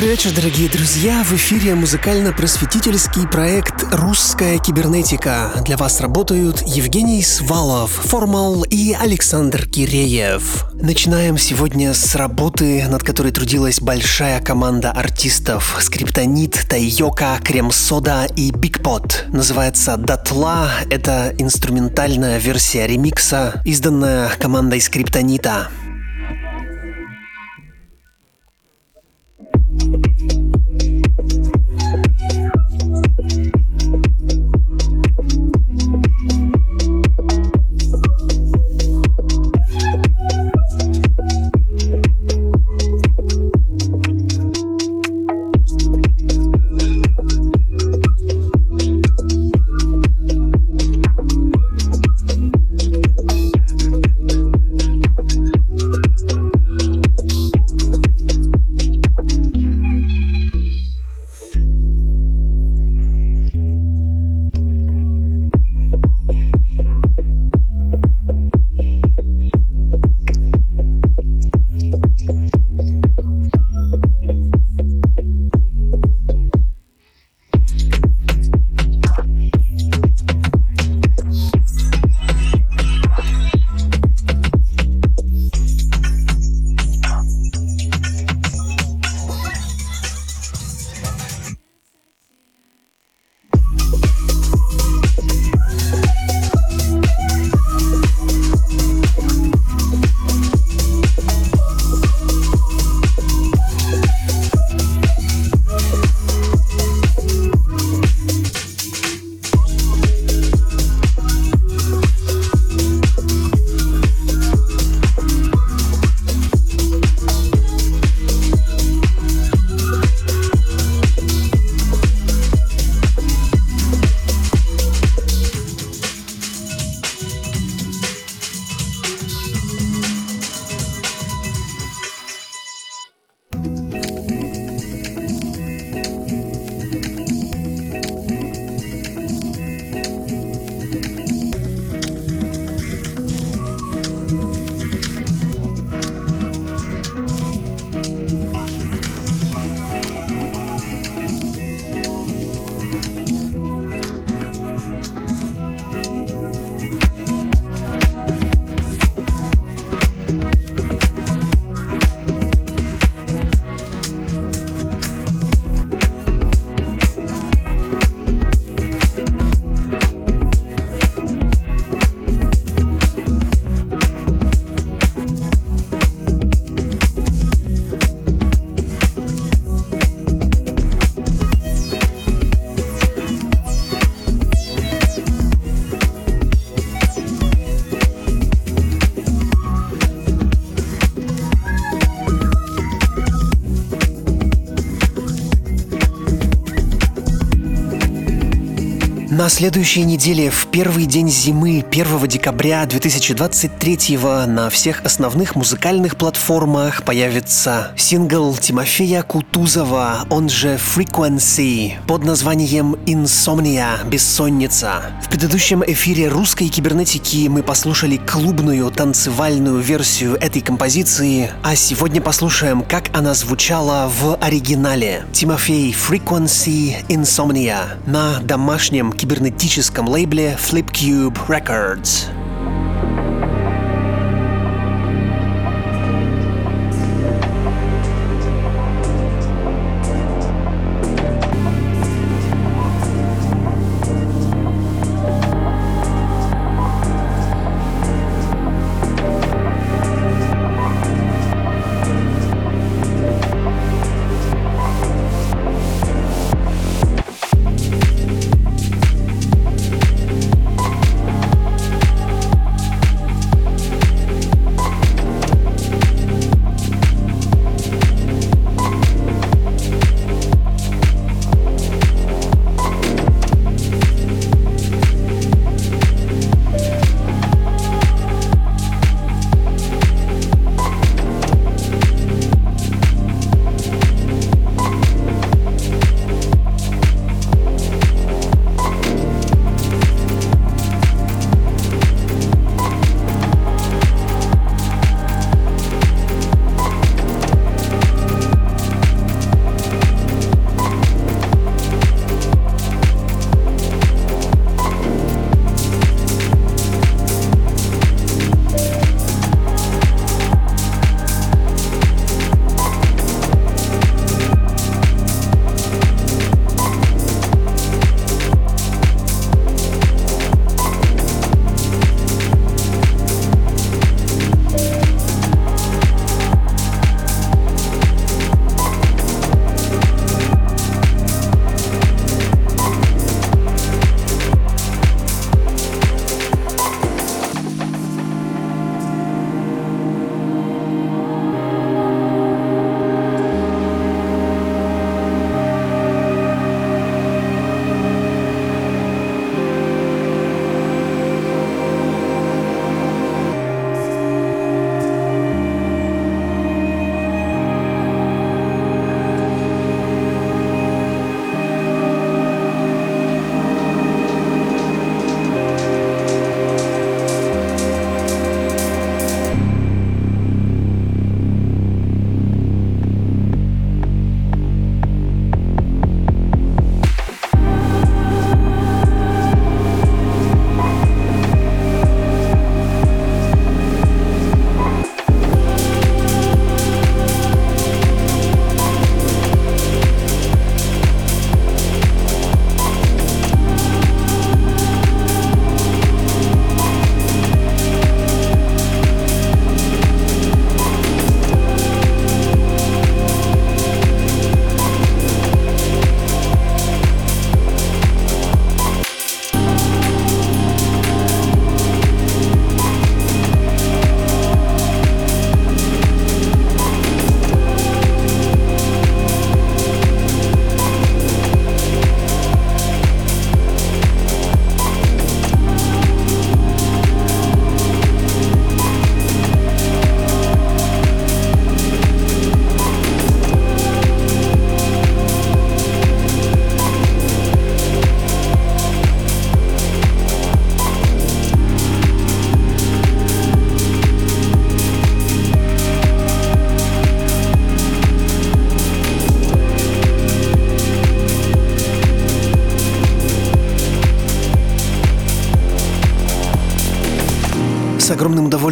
Добрый вечер, дорогие друзья! В эфире музыкально-просветительский проект «Русская кибернетика». Для вас работают Евгений Свалов, Формал и Александр Киреев. Начинаем сегодня с работы, над которой трудилась большая команда артистов Скриптонит, Тайока, Крем-Сода и Бигпот. Называется «Датла». Это инструментальная версия ремикса, изданная командой Скриптонита. На следующей неделе, в первый день зимы, 1 декабря 2023 на всех основных музыкальных платформах появится сингл Тимофея Кутузова, он же Frequency, под названием Insomnia, Бессонница. В предыдущем эфире русской кибернетики мы послушали клубную танцевальную версию этой композиции, а сегодня послушаем, как она звучала в оригинале. Тимофей Frequency Insomnia на домашнем кибернетике кибернетическом лейбле Flipcube Records.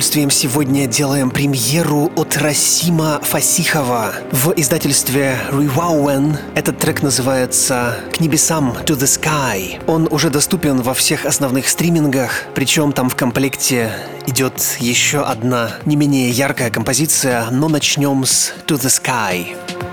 Удовольствием сегодня делаем премьеру от Расима Фасихова в издательстве Rewowen. Этот трек называется «К небесам to the sky». Он уже доступен во всех основных стримингах, причем там в комплекте идет еще одна не менее яркая композиция, но начнем с «To the sky».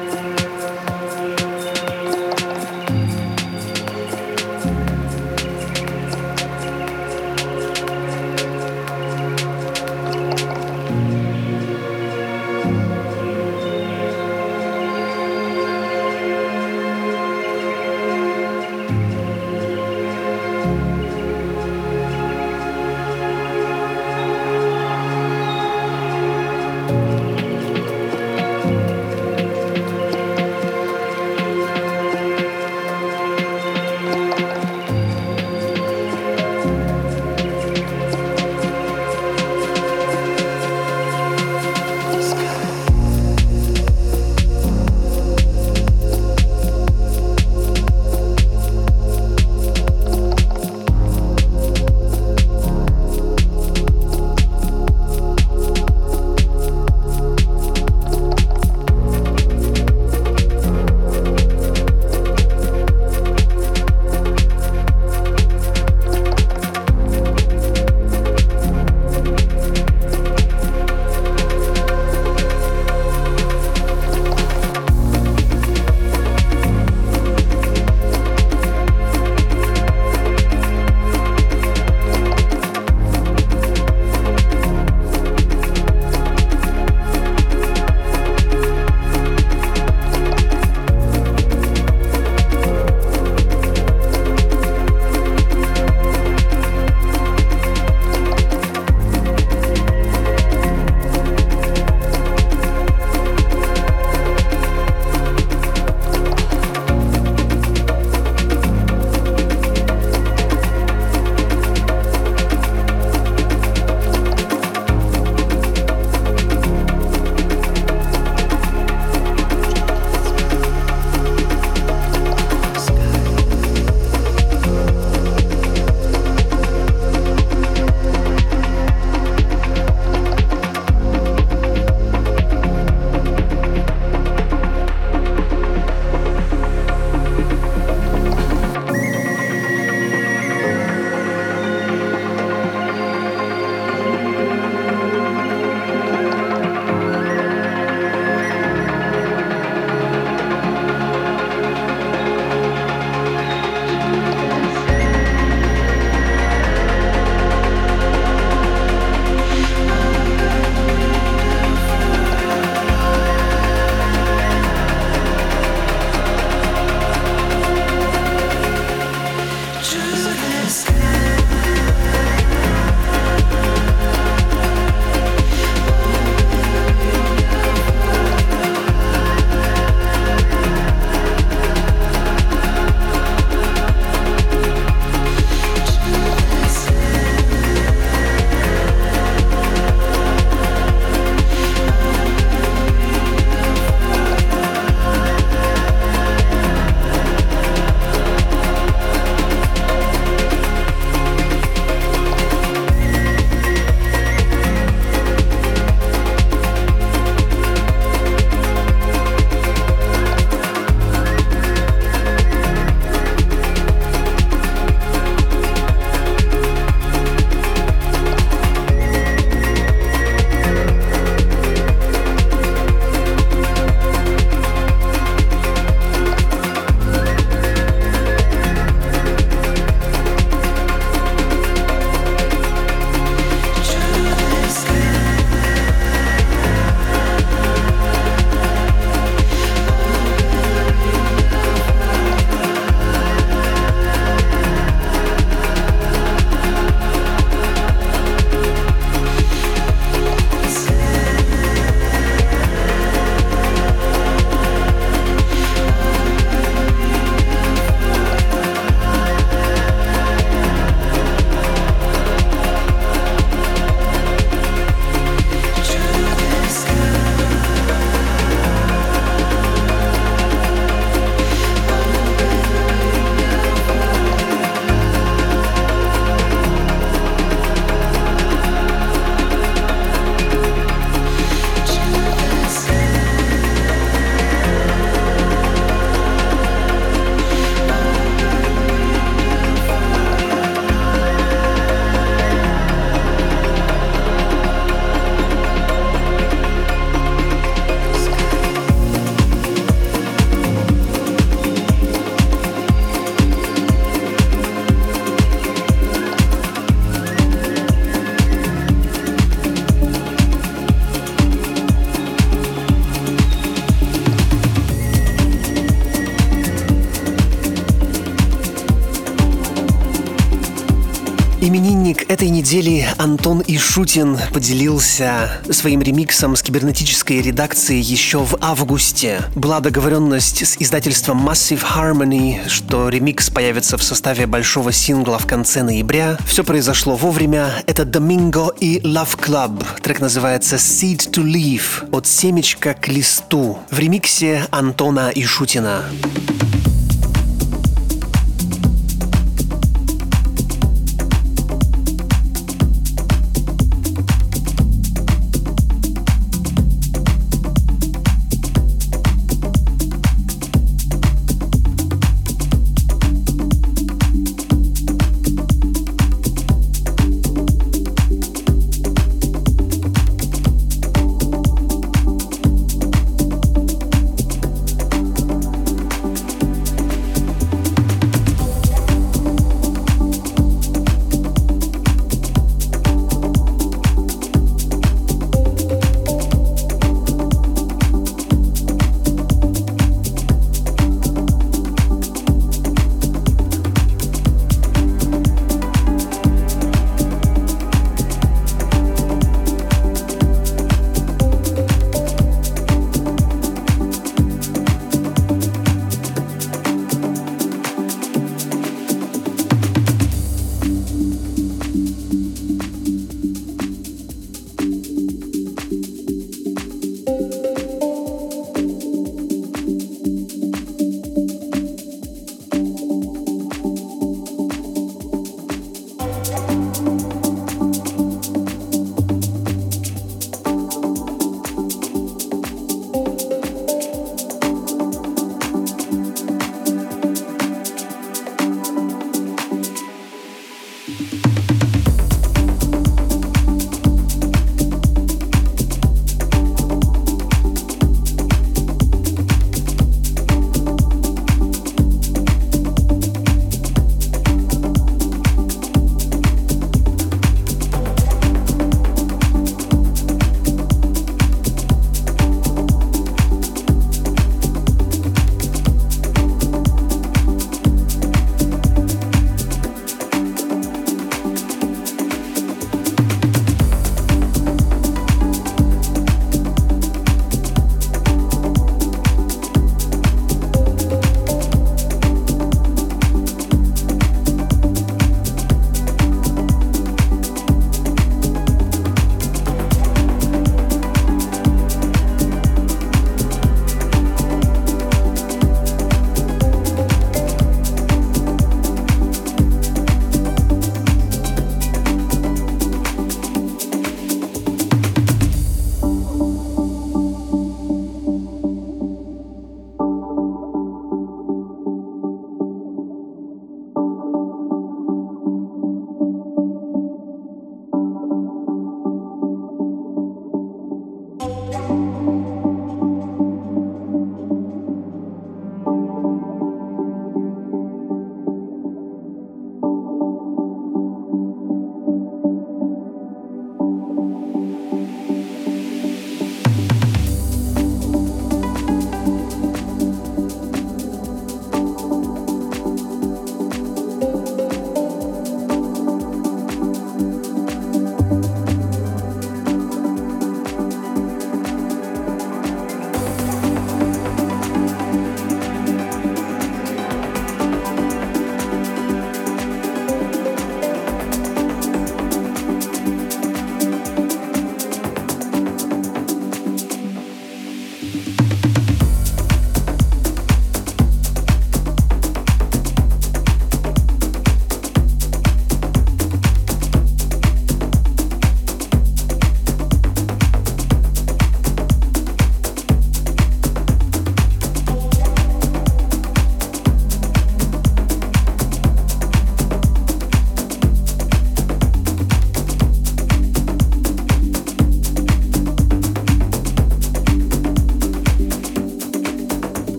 Этой недели Антон Ишутин поделился своим ремиксом с кибернетической редакцией еще в августе. Была договоренность с издательством Massive Harmony, что ремикс появится в составе большого сингла в конце ноября. Все произошло вовремя. Это Domingo и Love Club. Трек называется Seed to Leaf от семечка к листу в ремиксе Антона Ишутина. еще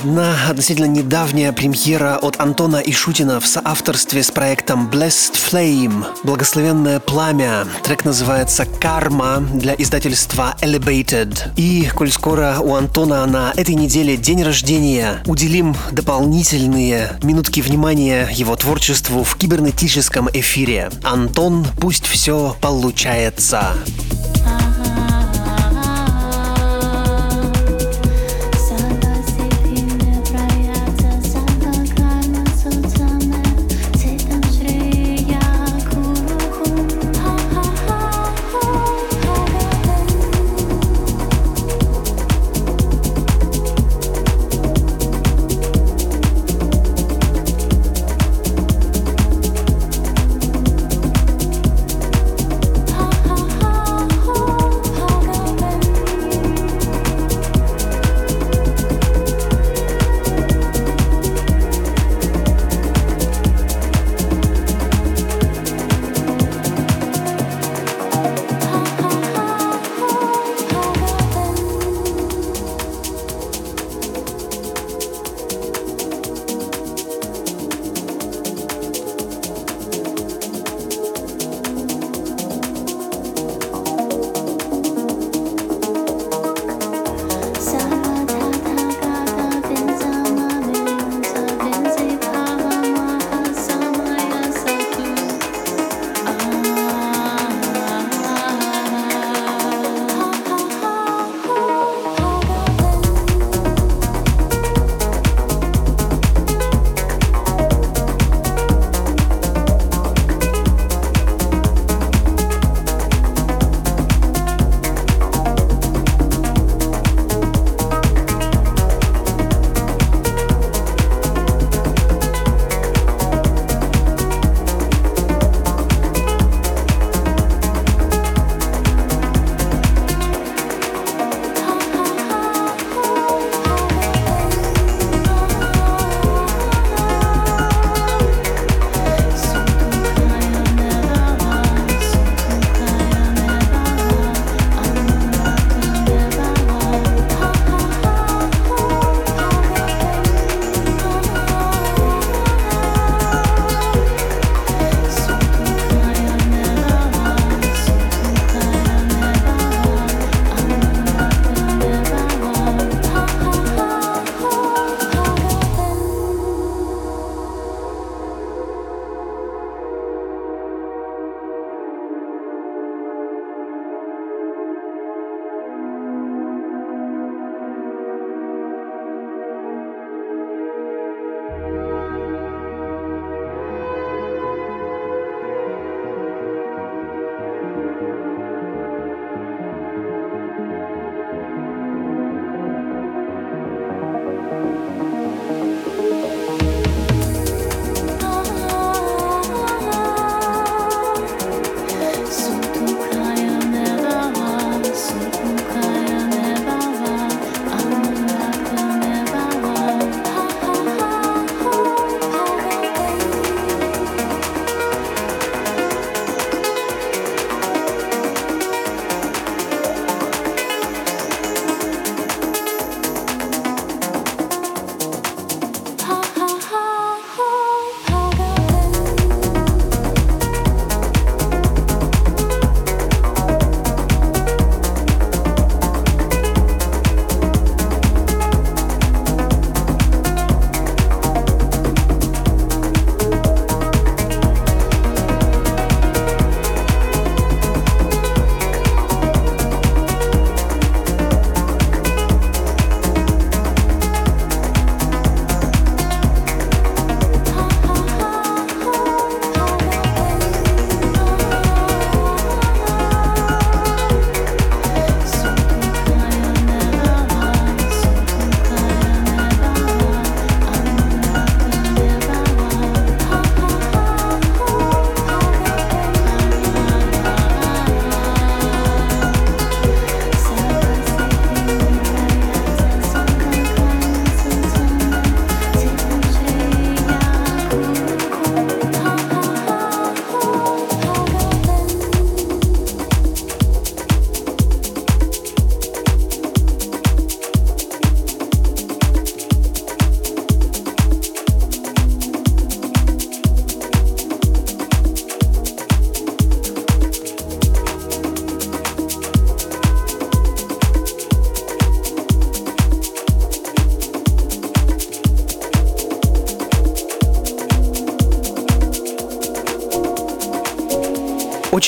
одна относительно недавняя премьера от Антона Ишутина в соавторстве с проектом Blessed Flame, Благословенное пламя. Трек называется «Карма» для издательства Elevated. И, коль скоро у Антона на этой неделе день рождения, уделим дополнительные минутки внимания его творчеству в кибернетическом эфире. Антон, пусть все получается.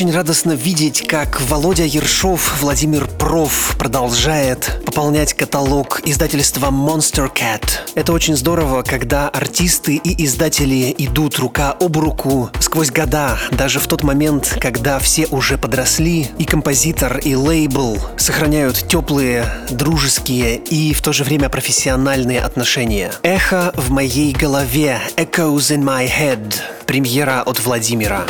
Очень радостно видеть, как Володя Ершов, Владимир Проф продолжает пополнять каталог издательства Monster Cat. Это очень здорово, когда артисты и издатели идут рука об руку сквозь года, даже в тот момент, когда все уже подросли, и композитор, и лейбл сохраняют теплые, дружеские и в то же время профессиональные отношения. Эхо в моей голове, Echoes in my head. Премьера от Владимира.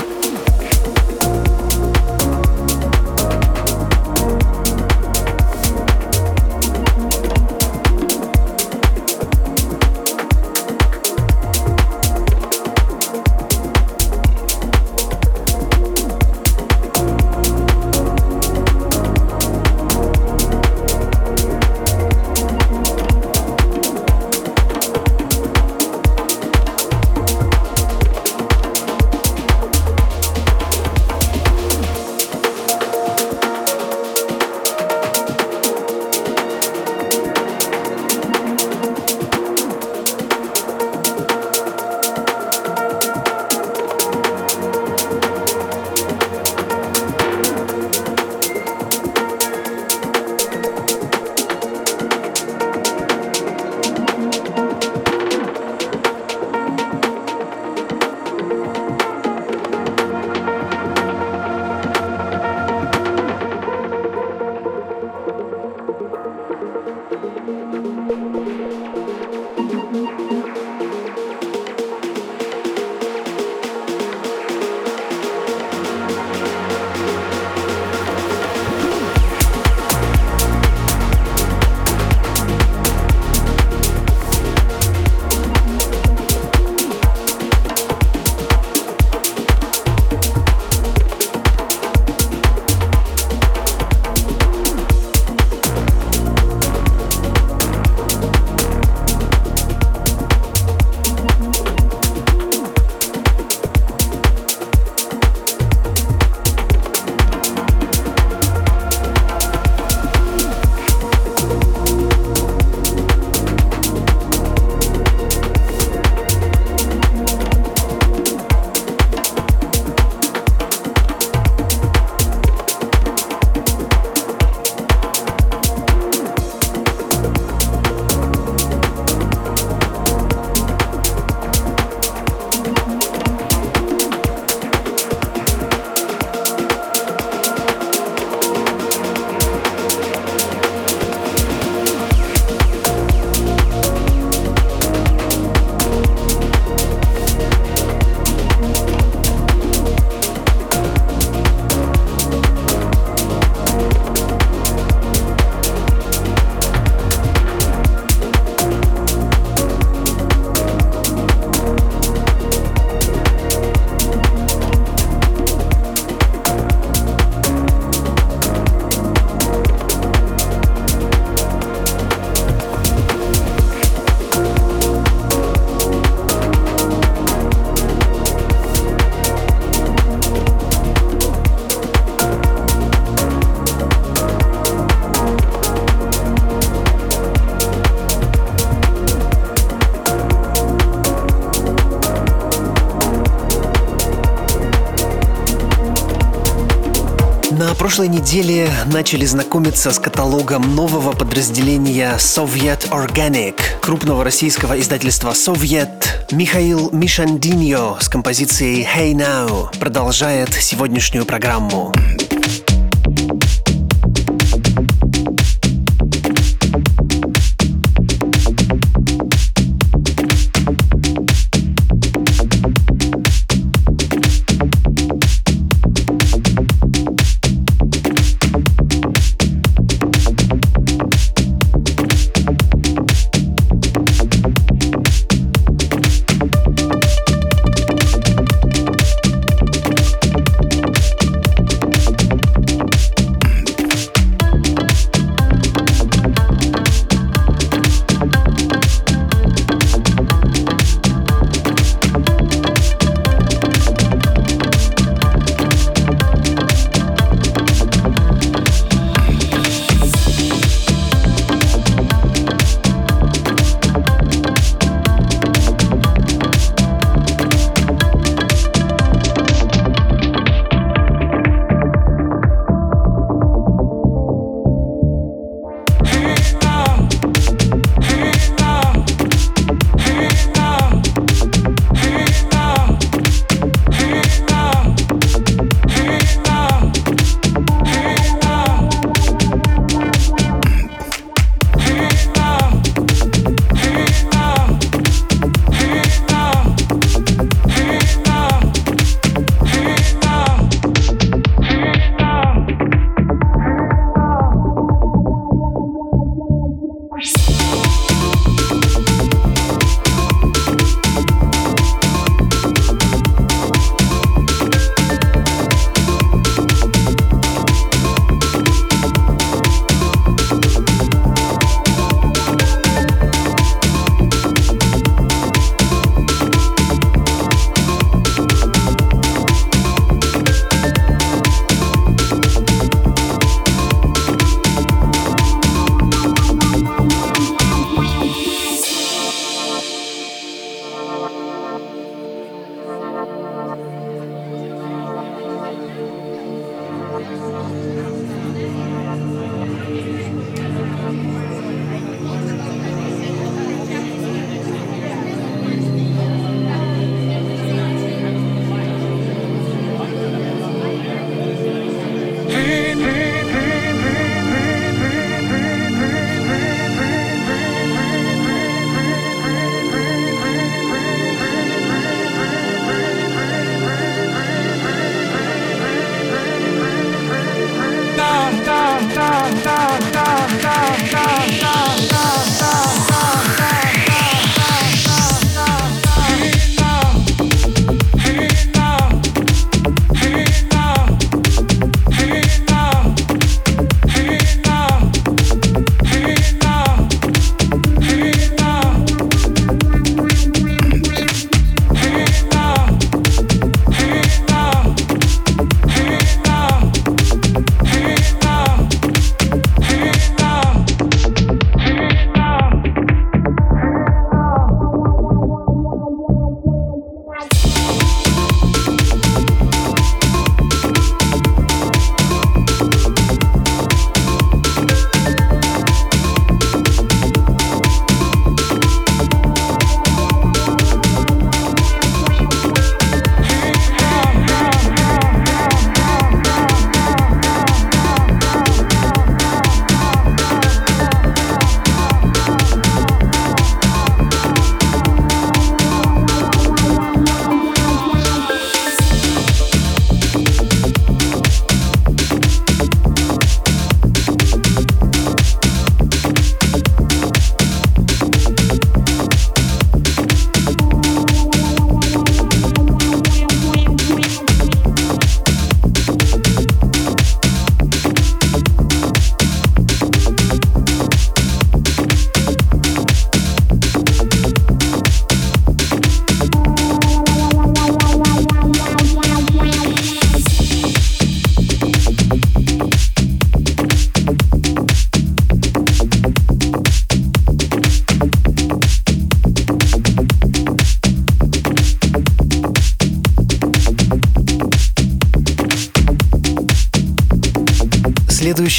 Прошлой неделе начали знакомиться с каталогом нового подразделения Soviet Organic, крупного российского издательства Soviet. Михаил Мишандиньо с композицией Hey Now продолжает сегодняшнюю программу.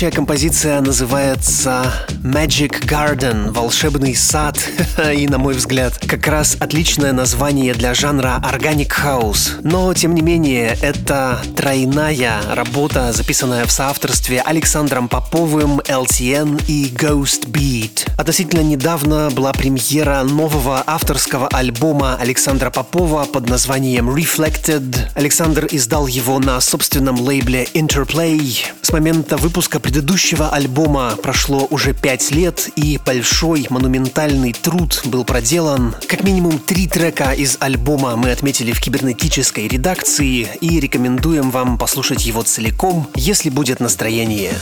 Следующая композиция называется Magic Garden, волшебный сад. И, на мой взгляд, как раз отличное название для жанра Organic House. Но, тем не менее, это тройная работа, записанная в соавторстве Александром Поповым, LTN и Ghost Beat. Относительно недавно была премьера нового авторского альбома Александра Попова под названием Reflected. Александр издал его на собственном лейбле Interplay. С момента выпуска предыдущего альбома прошло уже пять лет, и большой монументальный труд был проделан. Как минимум три трека из альбома мы отметили в кибернетической редакции и рекомендуем вам послушать его целиком, если будет настроение.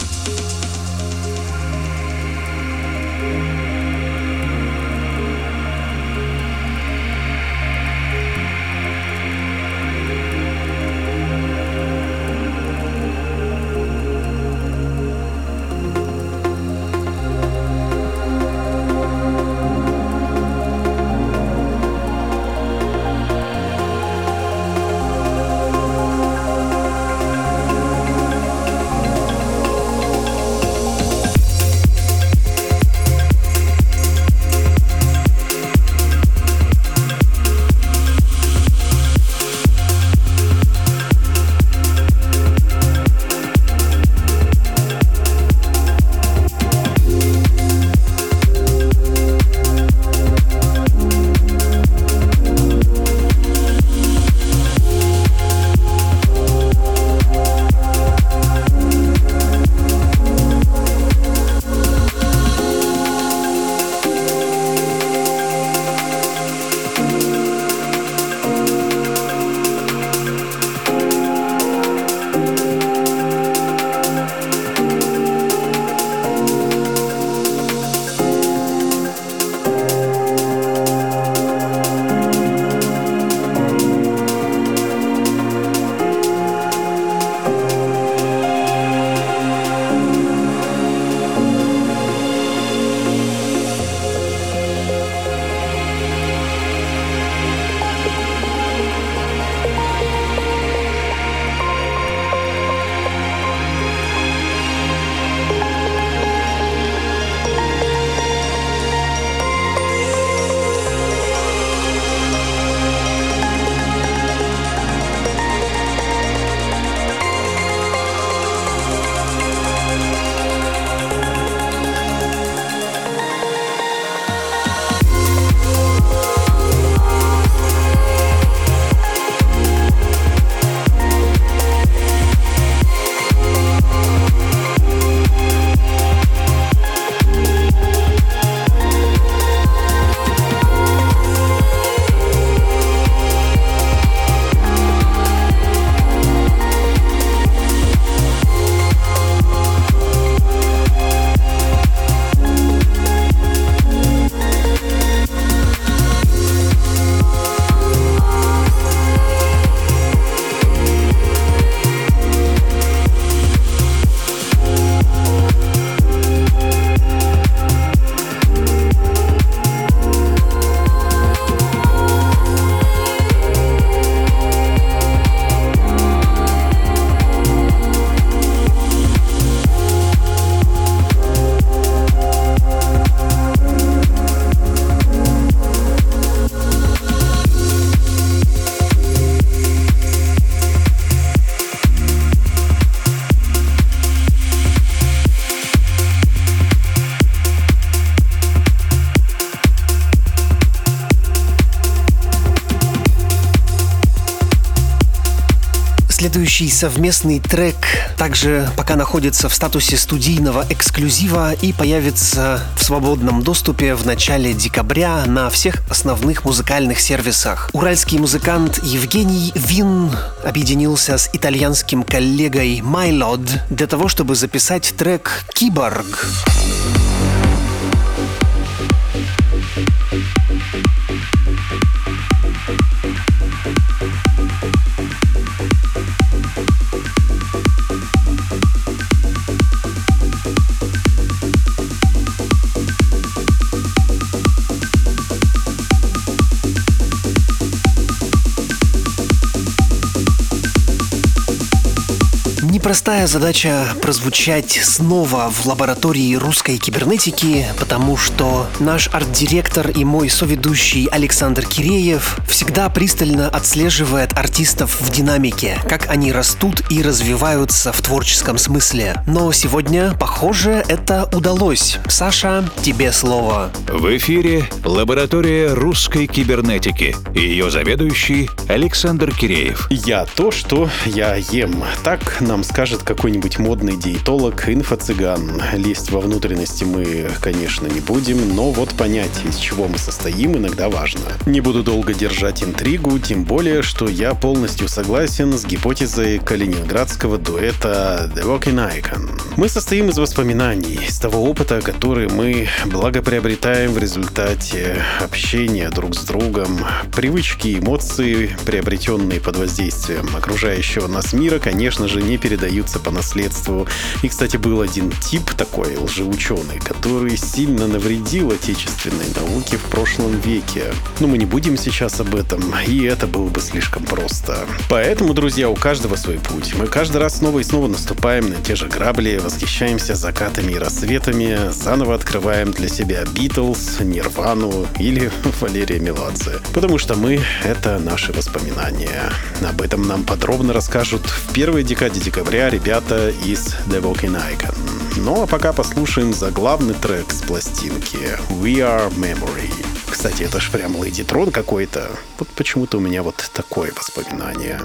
Следующий совместный трек также пока находится в статусе студийного эксклюзива и появится в свободном доступе в начале декабря на всех основных музыкальных сервисах. Уральский музыкант Евгений Вин объединился с итальянским коллегой Майлод для того, чтобы записать трек «Киборг». Киборг. Непростая задача прозвучать снова в лаборатории русской кибернетики, потому что наш арт-директор и мой соведущий Александр Киреев всегда пристально отслеживает артистов в динамике, как они растут и развиваются в творческом смысле. Но сегодня, похоже, это удалось. Саша, тебе слово. В эфире лаборатория русской кибернетики и ее заведующий Александр Киреев. Я то, что я ем. Так нам скажет какой-нибудь модный диетолог, инфо-цыган. Лезть во внутренности мы, конечно, не будем, но вот понять, из чего мы состоим, иногда важно. Не буду долго держать интригу, тем более, что я полностью согласен с гипотезой калининградского дуэта The Walking Icon. Мы состоим из воспоминаний, из того опыта, который мы благоприобретаем в результате общения друг с другом, привычки, эмоции, приобретенные под воздействием окружающего нас мира, конечно же, не передаются по наследству. И, кстати, был один тип такой, лжеученый, который сильно навредил отечественной науке в прошлом веке. Но мы не будем сейчас об этом, и это было бы слишком просто. Поэтому, друзья, у каждого свой путь. Мы каждый раз снова и снова наступаем на те же грабли, восхищаемся закатами и рассветами, заново открываем для себя Битлз, Нирвану или Валерия Меладзе. Потому что мы — это наши воспоминания. Об этом нам подробно расскажут в первой декаде декабря ребята из The Walking Icon. Ну а пока послушаем заглавный трек с пластинки We Are Memory. Кстати, это ж прям Леди Трон какой-то. Вот почему-то у меня вот такое воспоминание.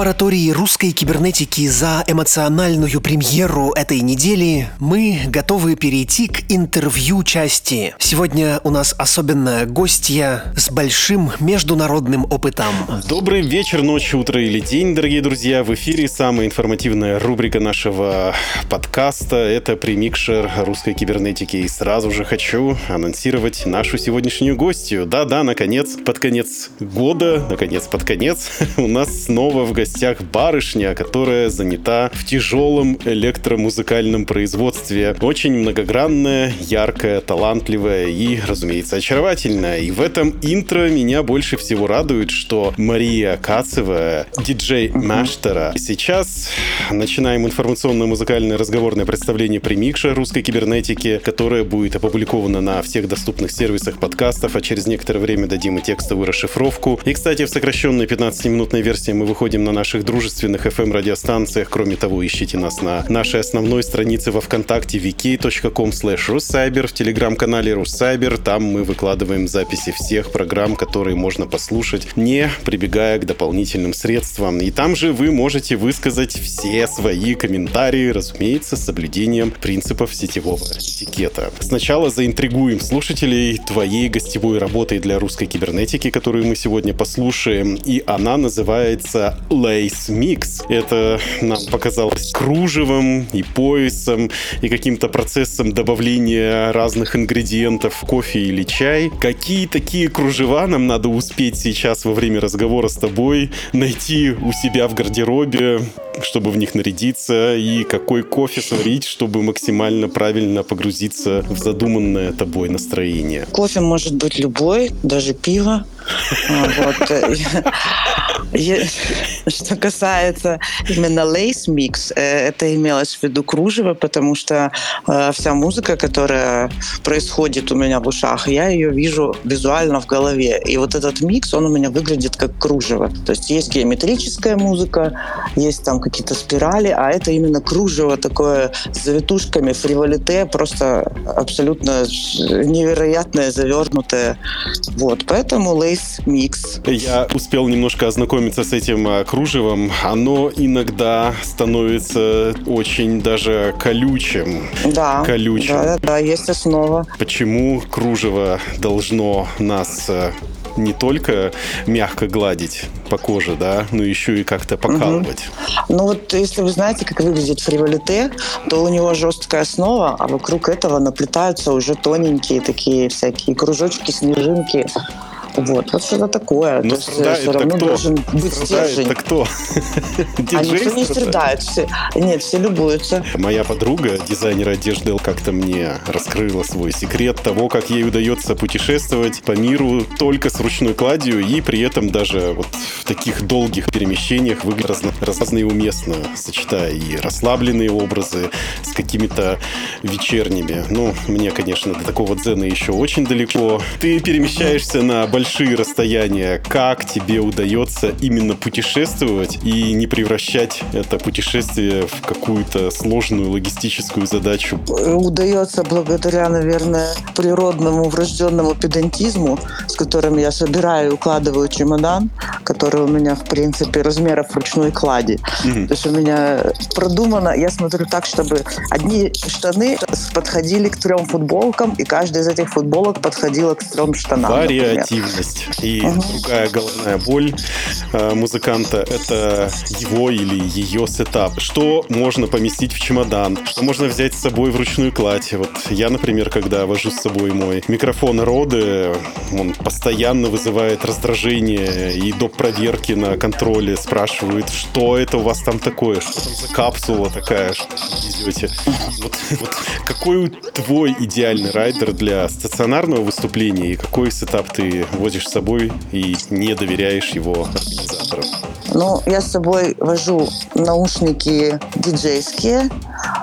Лаборатории русской кибернетики за эмоциональную премьеру этой недели. Мы готовы перейти к интервью части. Сегодня у нас особенная гостья с большим международным опытом. Добрый вечер, ночь, утро или день, дорогие друзья. В эфире самая информативная рубрика нашего подкаста. Это премикшер русской кибернетики. И сразу же хочу анонсировать нашу сегодняшнюю гостью. Да-да, наконец, под конец года, наконец, под конец, у нас снова в гостях барышня, которая занята в тяжелом электромузыкальном производстве. Очень многогранная, яркая, талантливая и, разумеется, очаровательная. И в этом интро меня больше всего радует, что Мария Кацева, диджей Маштера. Сейчас начинаем информационно-музыкальное разговорное представление премикша русской кибернетики, которое будет опубликовано на всех доступных сервисах подкастов, а через некоторое время дадим и текстовую расшифровку. И, кстати, в сокращенной 15-минутной версии мы выходим на наших дружественных FM-радиостанциях. Кроме того, ищите нас на нашей основной странице во Вконтакте wiki.com russcyber, в телеграм-канале Руссайбер. Там мы выкладываем записи всех программ, которые можно послушать, не прибегая к дополнительным средствам. И там же вы можете высказать все свои комментарии, разумеется, с соблюдением принципов сетевого этикета. Сначала заинтригуем слушателей твоей гостевой работой для русской кибернетики, которую мы сегодня послушаем. И она называется Lace Mix. Это нам показалось кружевом и поясом, и каким-то процессом добавления разных ингредиентов в кофе или чай. Какие такие кружева нам надо успеть сейчас во время разговора с тобой найти у себя в гардеробе, чтобы в них нарядиться, и какой кофе сварить, чтобы максимально правильно погрузиться в задуманное тобой настроение. Кофе может быть любой, даже пиво. Вот. Что касается именно лейс микс, э, это имелось в виду кружево, потому что э, вся музыка, которая происходит у меня в ушах, я ее вижу визуально в голове. И вот этот микс, он у меня выглядит как кружево. То есть есть геометрическая музыка, есть там какие-то спирали, а это именно кружево такое с завитушками, фриволите, просто абсолютно невероятное, завернутое. Вот, поэтому лейс микс. Я успел немножко ознакомиться с этим а, кружевом. Оно иногда становится очень даже колючим. Да. Колючим. Да, да, да, есть основа. Почему кружево должно нас а, не только мягко гладить по коже, да, но еще и как-то покалывать. Угу. Ну вот если вы знаете, как выглядит фриволите, то у него жесткая основа, а вокруг этого наплетаются уже тоненькие такие всякие кружочки, снежинки. Вот, вот что-то такое. Но То есть э, все равно кто? должен быть стержень. Это кто? А никто не страдает. Все, нет, все любуются. Моя подруга, дизайнер одежды, как-то мне раскрыла свой секрет того, как ей удается путешествовать по миру только с ручной кладью и при этом даже вот в таких долгих перемещениях выглядит разно, и уместно, сочетая и расслабленные образы с какими-то вечерними. Ну, мне, конечно, до такого дзена еще очень далеко. Ты перемещаешься на большие расстояния. Как тебе удается именно путешествовать и не превращать это путешествие в какую-то сложную логистическую задачу? Удается благодаря, наверное, природному врожденному педантизму, с которым я собираю и укладываю чемодан, который у меня, в принципе, размеров ручной клади. Угу. То есть у меня продумано, я смотрю так, чтобы одни штаны подходили к трем футболкам, и каждая из этих футболок подходила к трем штанам. Вариативно активность. И ага. другая головная боль э, музыканта — это его или ее сетап. Что можно поместить в чемодан, что можно взять с собой в ручную кладь. Вот я, например, когда вожу с собой мой микрофон Роды, он постоянно вызывает раздражение и до проверки на контроле спрашивают, что это у вас там такое, что там за капсула такая, что вы везете. Вот, вот какой твой идеальный райдер для стационарного выступления и какой сетап ты возишь с собой и не доверяешь его организаторам? Ну, я с собой вожу наушники диджейские,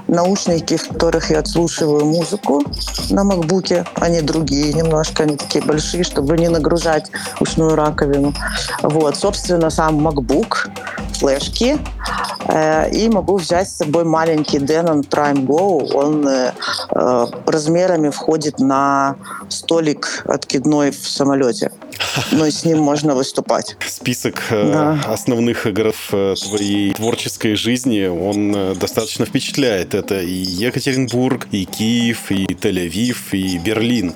наушники, в которых я отслушиваю музыку на макбуке. Они другие немножко, они такие большие, чтобы не нагружать ушную раковину. Вот, собственно, сам MacBook, флешки, и могу взять с собой маленький Denon Prime Go. Он э, э, размерами входит на столик откидной в самолете. Но и с ним можно выступать. Список да. основных игр твоей творческой жизни, он достаточно впечатляет. Это и Екатеринбург, и Киев, и Тель-Авив, и Берлин.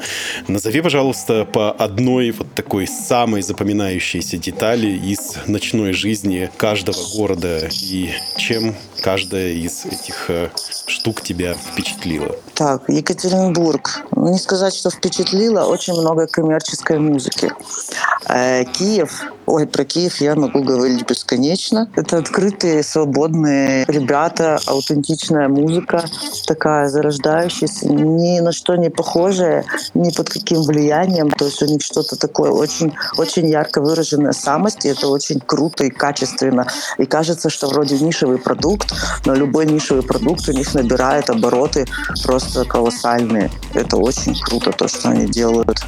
Назови, пожалуйста, по одной вот такой самой запоминающейся детали из ночной жизни каждого города и чем каждая из этих э, штук тебя впечатлила? Так, Екатеринбург. Не сказать, что впечатлила, очень много коммерческой музыки. Э, Киев Ой, про Киев я могу говорить бесконечно. Это открытые, свободные ребята, аутентичная музыка, такая зарождающаяся, ни на что не похожая, ни под каким влиянием. То есть у них что-то такое очень, очень ярко выраженная самость, и это очень круто и качественно. И кажется, что вроде нишевый продукт, но любой нишевый продукт у них набирает обороты просто колоссальные. Это очень круто, то, что они делают.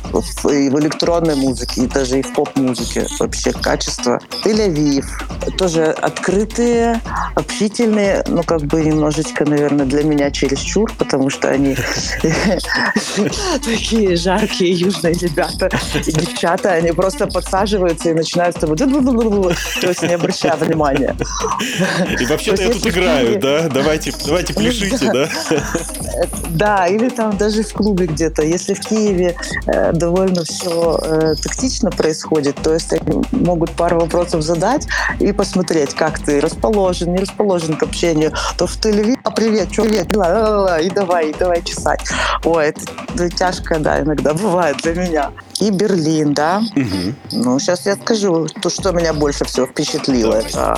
И в электронной музыке, и даже и в поп-музыке вообще вообще качество. Тель-Авив. Тоже открытые, общительные, ну, как бы немножечко, наверное, для меня чересчур, потому что они такие жаркие южные ребята и девчата, они просто подсаживаются и начинают с тобой то есть не обращая внимания. И вообще-то я тут играю, да? Давайте, давайте пляшите, да? Да, или там даже в клубе где-то. Если в Киеве э, довольно все э, тактично происходит, то есть могут пару вопросов задать и посмотреть, как ты расположен, не расположен к общению, то в телевизоре а, привет, привет, и давай, и давай чесать. Ой, это, тяжко, да, иногда бывает для меня. И Берлин, да. Угу. Ну, сейчас я скажу, то, что меня больше всего впечатлило. Это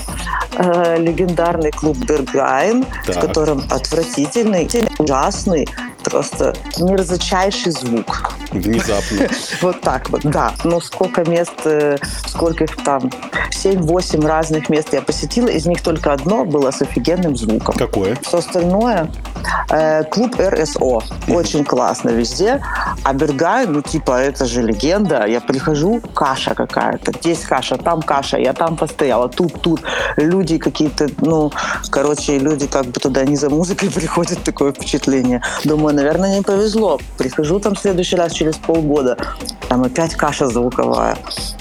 э, легендарный клуб Бергайн, в котором отвратительный, ужасный, просто мерзочайший звук. Внезапно. Вот так вот, да. Ну, сколько мест, э, сколько их там, 7-8 разных мест я посетила, из них только одно было с офигенным звуком. Какое? Все остальное э, клуб РСО. Очень классно везде. А Бергай, ну, типа, это же легенда. Я прихожу, каша какая-то. Здесь каша, там каша. Я там постояла, тут, тут. Люди какие-то, ну, короче, люди как бы туда не за музыкой приходят, такое впечатление. Думаю, наверное, не повезло. Прихожу там в следующий раз через полгода, там опять каша звуковая.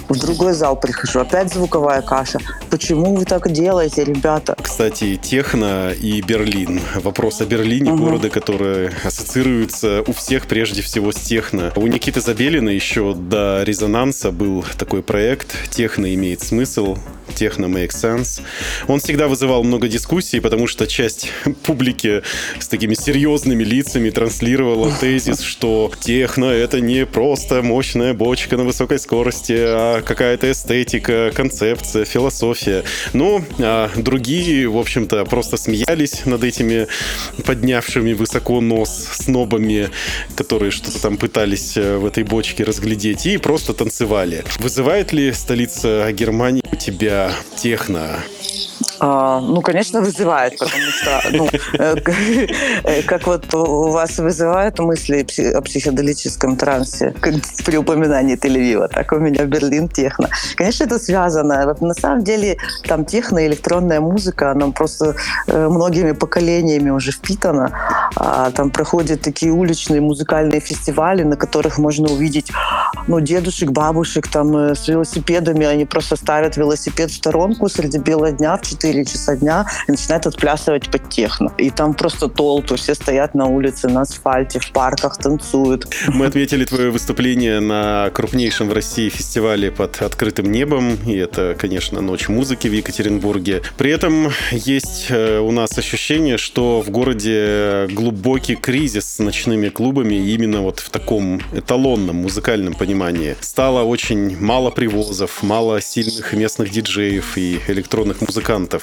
В другой зал прихожу, опять звуковая каша. Почему вы так делаете, ребята? Кстати, техно и Берлин. Вопрос о Берлине, угу. города, который ассоциируется у всех прежде всего с техно. У Никиты Забелина еще до резонанса был такой проект «Техно имеет смысл», техно make sense. Он всегда вызывал много дискуссий, потому что часть публики с такими серьезными лицами транслировала тезис, что техно — это не просто мощная бочка на высокой скорости, а какая-то эстетика, концепция, философия. Ну, а другие, в общем-то, просто смеялись над этими поднявшими высоко нос снобами, которые что-то там пытались э, в этой бочке разглядеть, и просто танцевали. Вызывает ли столица Германии у тебя техно а, ну, конечно, вызывает, потому что, ну, э, э, как вот у вас вызывают мысли о психоделическом трансе при упоминании Тель-Авива, так у меня Берлин техно. Конечно, это связано. На самом деле, там техно, электронная музыка, она просто э, многими поколениями уже впитана. А, там проходят такие уличные музыкальные фестивали, на которых можно увидеть, ну, дедушек, бабушек там с велосипедами, они просто ставят велосипед в сторонку среди бела дня в 4 4 часа дня и начинает отплясывать под техно. И там просто толпы, все стоят на улице, на асфальте, в парках танцуют. Мы отметили твое выступление на крупнейшем в России фестивале под открытым небом, и это, конечно, Ночь музыки в Екатеринбурге. При этом есть э, у нас ощущение, что в городе глубокий кризис с ночными клубами именно вот в таком эталонном музыкальном понимании. Стало очень мало привозов, мало сильных местных диджеев и электронных музыкантов.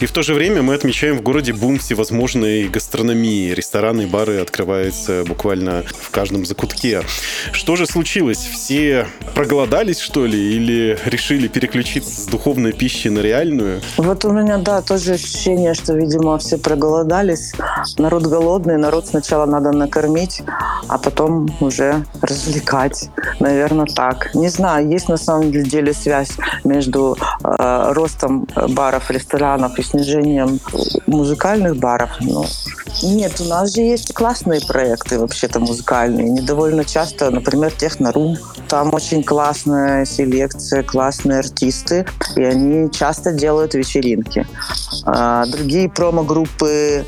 И в то же время мы отмечаем в городе бум всевозможной гастрономии. Рестораны и бары открываются буквально в каждом закутке. Что же случилось? Все проголодались, что ли, или решили переключиться с духовной пищи на реальную? Вот у меня, да, тоже ощущение, что, видимо, все проголодались. Народ голодный, народ сначала надо накормить, а потом уже развлекать. Наверное, так. Не знаю, есть на самом деле связь между э, ростом баров, ресторанов и снижением музыкальных баров. Но нет, у нас же есть классные проекты вообще-то музыкальные. Не довольно часто, например, Технорум. Там очень классная селекция, классные артисты, и они часто делают вечеринки. А другие промо-группы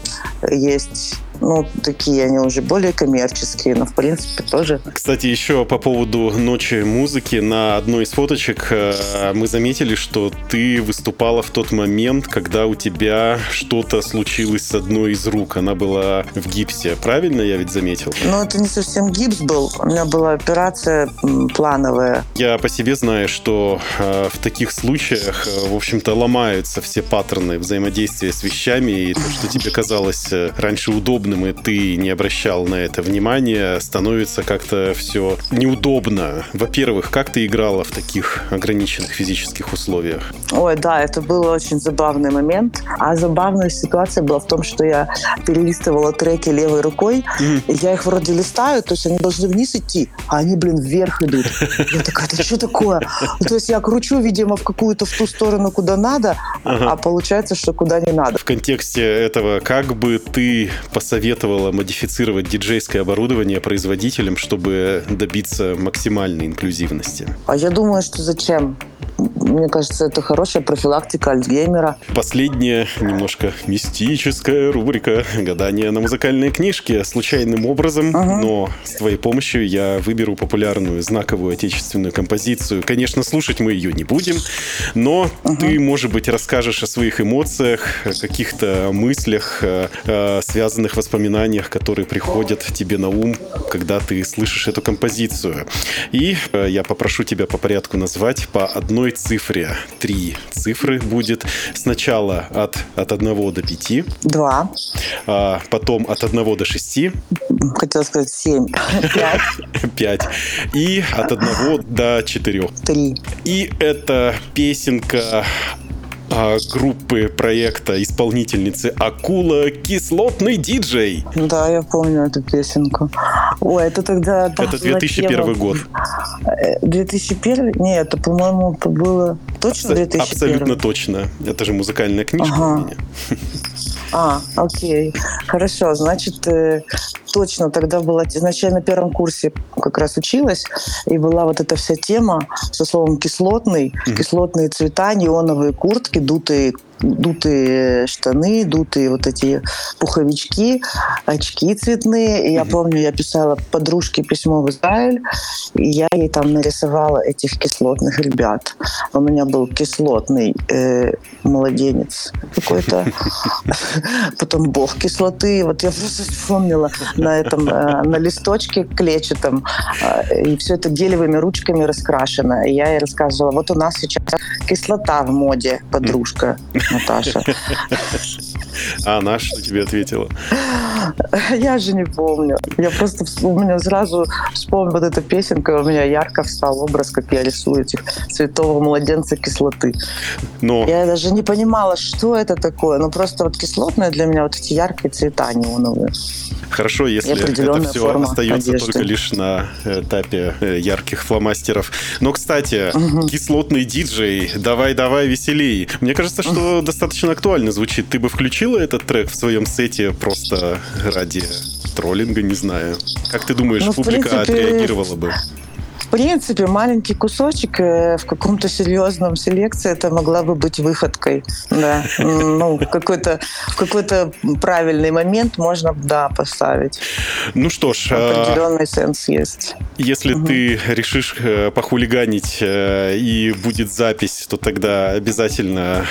есть ну, такие они уже более коммерческие, но в принципе тоже. Кстати, еще по поводу ночи музыки, на одной из фоточек э, мы заметили, что ты выступала в тот момент, когда у тебя что-то случилось с одной из рук. Она была в гипсе. Правильно я ведь заметил? Ну, это не совсем гипс был. У меня была операция плановая. Я по себе знаю, что э, в таких случаях, э, в общем-то, ломаются все паттерны взаимодействия с вещами, и то, что тебе казалось раньше удобно удобным, и ты не обращал на это внимания, становится как-то все неудобно. Во-первых, как ты играла в таких ограниченных физических условиях? Ой, да, это был очень забавный момент. А забавная ситуация была в том, что я перелистывала треки левой рукой, mm. и я их вроде листаю, то есть они должны вниз идти, а они, блин, вверх идут. Я такая, это что такое? Ну, то есть я кручу, видимо, в какую-то в ту сторону, куда надо, ага. а получается, что куда не надо. В контексте этого, как бы ты посоветовала советовала модифицировать диджейское оборудование производителям, чтобы добиться максимальной инклюзивности? А я думаю, что зачем? Мне кажется, это хорошая профилактика Альцгеймера. Последняя, немножко мистическая рубрика «Гадание на музыкальные книжки». Случайным образом, uh-huh. но с твоей помощью я выберу популярную знаковую отечественную композицию. Конечно, слушать мы ее не будем, но uh-huh. ты, может быть, расскажешь о своих эмоциях, каких-то мыслях, связанных воспоминаниях, которые приходят тебе на ум, когда ты слышишь эту композицию. И э, я попрошу тебя по порядку назвать по одной цифре три цифры будет. Сначала от, от 1 до 5. Два. А, потом от 1 до 6. Хотела сказать 7. 5. 5. И от 1 до 4. 3. И это песенка а, группы проекта исполнительницы Акула «Кислотный диджей». Да, я помню эту песенку. Ой, это тогда... Да, это 2001 тема... год. 2001? Нет, это, по-моему, было точно 2001? Абсолютно точно. Это же музыкальная книжка ага. у меня. А, окей. Хорошо, значит, э, точно тогда была, значит, я на первом курсе как раз училась, и была вот эта вся тема со словом кислотный, mm-hmm. кислотные цвета, неоновые куртки, дутые дутые штаны, дутые вот эти пуховички, очки цветные. И я помню, я писала подружке письмо в Израиль, и я ей там нарисовала этих кислотных ребят. У меня был кислотный э, младенец какой-то, потом бог кислоты. Вот я просто вспомнила на этом, э, на листочке клетчатом, э, и все это гелевыми ручками раскрашено. И я ей рассказывала, вот у нас сейчас кислота в моде, подружка. Наташа. А она что тебе ответила? Я же не помню. Я просто у меня сразу вспомнила вот эта песенка, у меня ярко встал образ, как я рисую этих святого младенца кислоты. Но... Я даже не понимала, что это такое. Ну просто вот кислотное для меня вот эти яркие цвета неоновые. Хорошо, если это все остается одежды. только лишь на этапе э, ярких фломастеров. Но, кстати, угу. кислотный диджей, давай-давай веселей. Мне кажется, что достаточно актуально звучит. Ты бы включила этот трек в своем сете просто ради троллинга, не знаю. Как ты думаешь, ну, публика принципе, отреагировала бы? В принципе, маленький кусочек э, в каком-то серьезном селекции это могла бы быть выходкой. Да. Ну, какой-то, в какой-то правильный момент можно, да, поставить. Ну что ж... А, Определенный сенс есть. Если угу. ты решишь э, похулиганить э, и будет запись, то тогда обязательно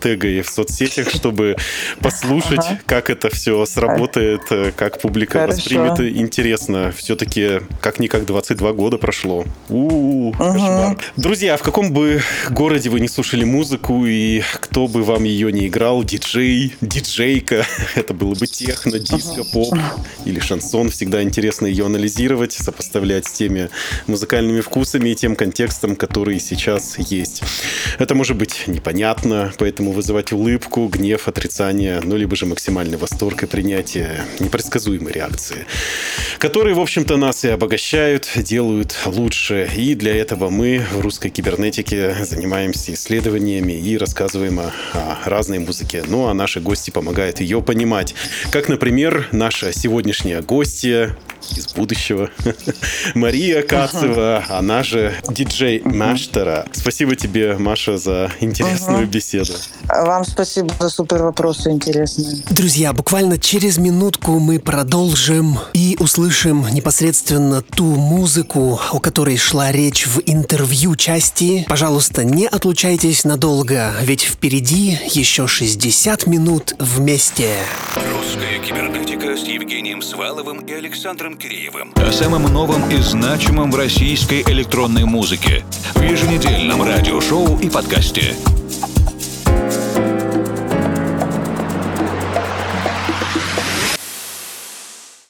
тегай в соцсетях, чтобы послушать, ага. как это все сработает, как публика Хорошо. воспримет. Интересно. Все-таки как-никак 22 года прошло. У-у-у, кошмар. Друзья, в каком бы городе вы не слушали музыку, и кто бы вам ее не играл, диджей, диджейка, это было бы техно, диско, поп или шансон, всегда интересно ее анализировать, сопоставлять с теми музыкальными вкусами и тем контекстом, который сейчас есть. Это может быть непонятно, поэтому вызывать улыбку, гнев, отрицание, ну, либо же максимальный восторг и принятие непредсказуемой реакции. которые, в общем-то, нас и обогащают, делают лучше. И для этого мы в русской кибернетике занимаемся исследованиями и рассказываем о, о разной музыке. Ну, а наши гости помогают ее понимать. Как, например, наша сегодняшняя гостья из будущего. Мария Кацева, она же диджей Маштера. Спасибо тебе, Маша, за интересную беседу. Вам спасибо за супер вопросы интересные. Друзья, буквально через минутку мы продолжим и услышим непосредственно ту музыку, о которой шла речь в интервью части. Пожалуйста, не отлучайтесь надолго, ведь впереди еще 60 минут вместе. Русская кибернетика с Евгением Сваловым и Александром Киреевым. О самом новом и значимом в российской электронной музыке. В еженедельном радиошоу и подкасте.